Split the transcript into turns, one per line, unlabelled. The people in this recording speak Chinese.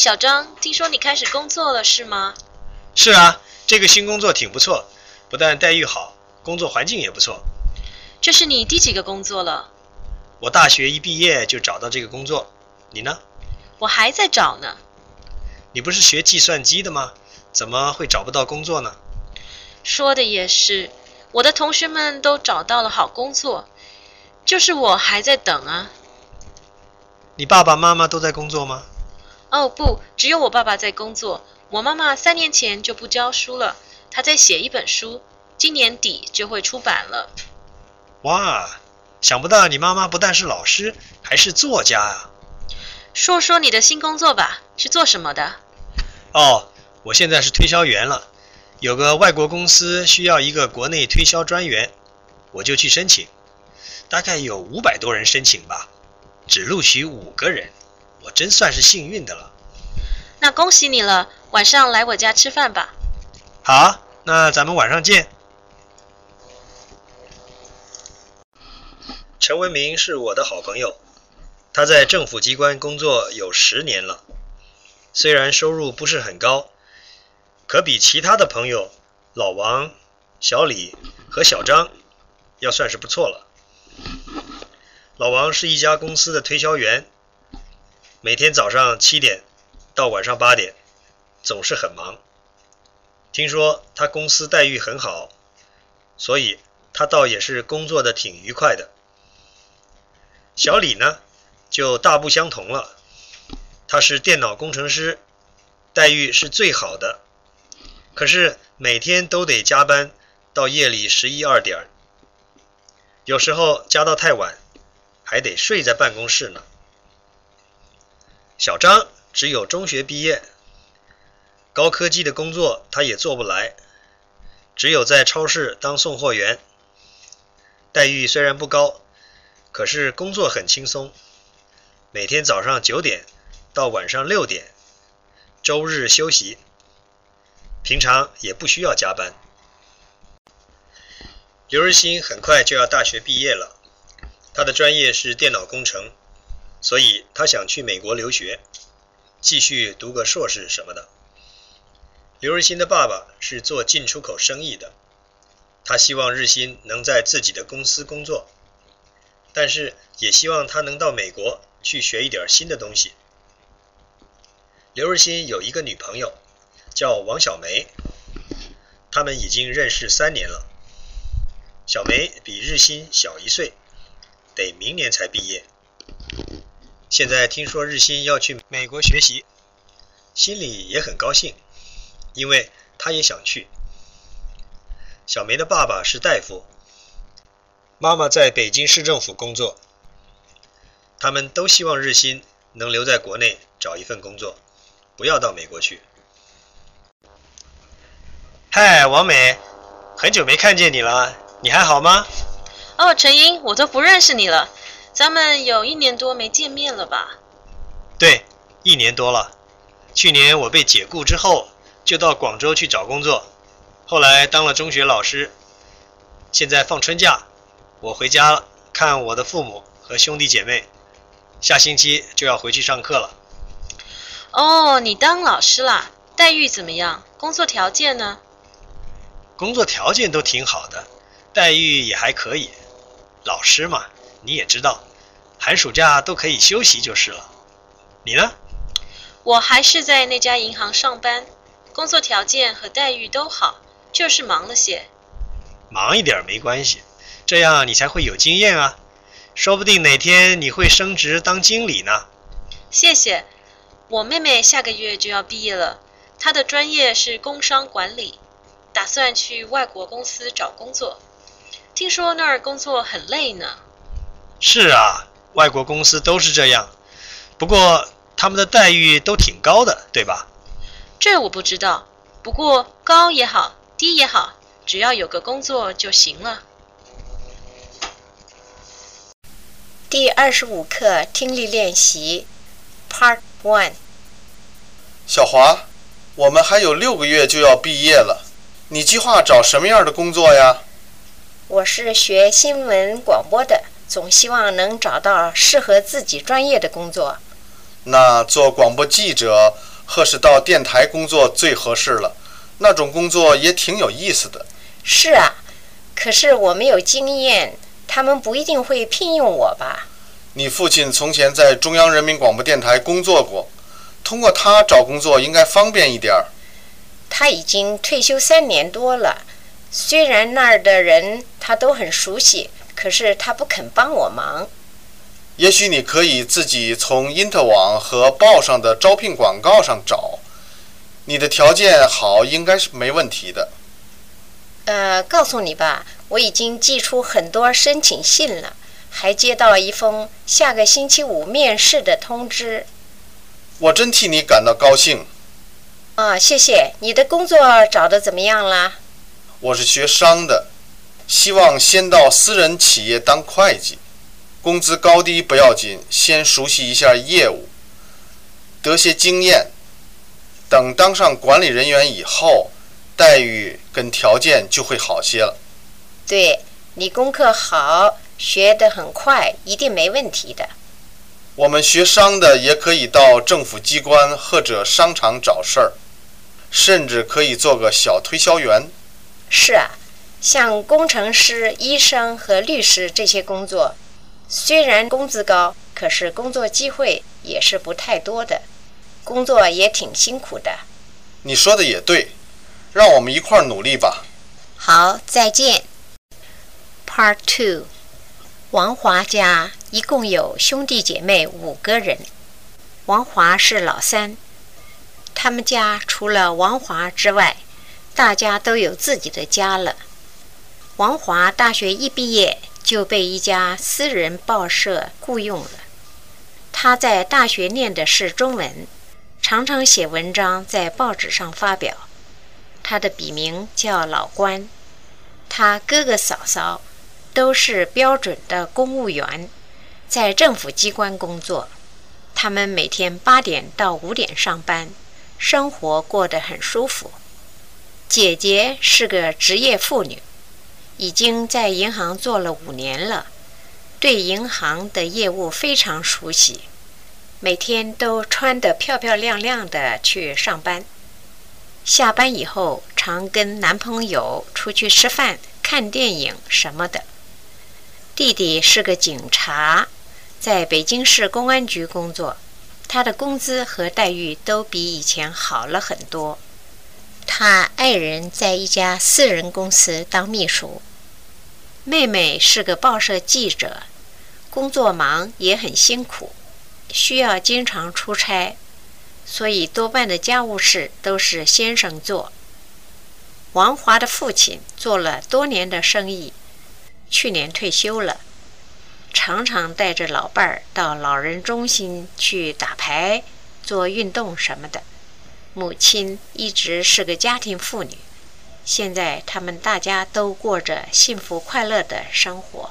小张，听说你开始工作了是吗？
是啊，这个新工作挺不错，不但待遇好，工作环境也不错。
这是你第几个工作了？
我大学一毕业就找到这个工作，你呢？
我还在找呢。
你不是学计算机的吗？怎么会找不到工作呢？
说的也是，我的同学们都找到了好工作，就是我还在等啊。
你爸爸妈妈都在工作吗？
哦不，只有我爸爸在工作。我妈妈三年前就不教书了，她在写一本书，今年底就会出版了。
哇，想不到你妈妈不但是老师，还是作家啊！
说说你的新工作吧，是做什么的？
哦，我现在是推销员了，有个外国公司需要一个国内推销专员，我就去申请，大概有五百多人申请吧，只录取五个人，我真算是幸运的了。
那恭喜你了，晚上来我家吃饭吧。
好，那咱们晚上见。陈文明是我的好朋友，他在政府机关工作有十年了，虽然收入不是很高，可比其他的朋友老王、小李和小张要算是不错了。老王是一家公司的推销员，每天早上七点。到晚上八点，总是很忙。听说他公司待遇很好，所以他倒也是工作的挺愉快的。小李呢，就大不相同了。他是电脑工程师，待遇是最好的，可是每天都得加班到夜里十一二点，有时候加到太晚，还得睡在办公室呢。小张。只有中学毕业，高科技的工作他也做不来，只有在超市当送货员。待遇虽然不高，可是工作很轻松，每天早上九点到晚上六点，周日休息，平常也不需要加班。刘日新很快就要大学毕业了，他的专业是电脑工程，所以他想去美国留学。继续读个硕士什么的。刘日新的爸爸是做进出口生意的，他希望日新能在自己的公司工作，但是也希望他能到美国去学一点新的东西。刘日新有一个女朋友，叫王小梅，他们已经认识三年了。小梅比日新小一岁，得明年才毕业。现在听说日新要去美国学习，心里也很高兴，因为他也想去。小梅的爸爸是大夫，妈妈在北京市政府工作，他们都希望日新能留在国内找一份工作，不要到美国去。嗨，王美，很久没看见你了，你还好吗？
哦，陈英，我都不认识你了。咱们有一年多没见面了吧？
对，一年多了。去年我被解雇之后，就到广州去找工作，后来当了中学老师。现在放春假，我回家了，看我的父母和兄弟姐妹。下星期就要回去上课了。
哦，你当老师啦？待遇怎么样？工作条件呢？
工作条件都挺好的，待遇也还可以。老师嘛。你也知道，寒暑假都可以休息就是了。你呢？
我还是在那家银行上班，工作条件和待遇都好，就是忙了些。
忙一点没关系，这样你才会有经验啊。说不定哪天你会升职当经理呢。
谢谢。我妹妹下个月就要毕业了，她的专业是工商管理，打算去外国公司找工作。听说那儿工作很累呢。
是啊，外国公司都是这样，不过他们的待遇都挺高的，对吧？
这我不知道，不过高也好，低也好，只要有个工作就行了。
第二十五课听力练习，Part One。
小华，我们还有六个月就要毕业了，你计划找什么样的工作呀？
我是学新闻广播的。总希望能找到适合自己专业的工作。
那做广播记者或是到电台工作最合适了。那种工作也挺有意思的。
是啊，可是我没有经验，他们不一定会聘用我吧？
你父亲从前在中央人民广播电台工作过，通过他找工作应该方便一点儿。
他已经退休三年多了，虽然那儿的人他都很熟悉，可是他不肯帮我忙。
也许你可以自己从因特网和报上的招聘广告上找。你的条件好，应该是没问题的。
呃，告诉你吧，我已经寄出很多申请信了，还接到一封下个星期五面试的通知。
我真替你感到高兴。
啊，谢谢。你的工作找的怎么样了？
我是学商的，希望先到私人企业当会计，工资高低不要紧，先熟悉一下业务，得些经验。等当上管理人员以后，待遇跟条件就会好些了。
对你功课好，学得很快，一定没问题的。
我们学商的也可以到政府机关或者商场找事儿，甚至可以做个小推销员。
是啊，像工程师、医生和律师这些工作，虽然工资高，可是工作机会也是不太多的。工作也挺辛苦的。
你说的也对，让我们一块儿努力吧。
好，再见。Part Two，王华家一共有兄弟姐妹五个人，王华是老三。他们家除了王华之外，大家都有自己的家了。王华大学一毕业就被一家私人报社雇佣了。他在大学念的是中文。常常写文章在报纸上发表，他的笔名叫老关。他哥哥嫂嫂都是标准的公务员，在政府机关工作。他们每天八点到五点上班，生活过得很舒服。姐姐是个职业妇女，已经在银行做了五年了，对银行的业务非常熟悉。每天都穿得漂漂亮亮的去上班，下班以后常跟男朋友出去吃饭、看电影什么的。弟弟是个警察，在北京市公安局工作，他的工资和待遇都比以前好了很多。他爱人在一家私人公司当秘书。妹妹是个报社记者，工作忙也很辛苦。需要经常出差，所以多半的家务事都是先生做。王华的父亲做了多年的生意，去年退休了，常常带着老伴儿到老人中心去打牌、做运动什么的。母亲一直是个家庭妇女，现在他们大家都过着幸福快乐的生活。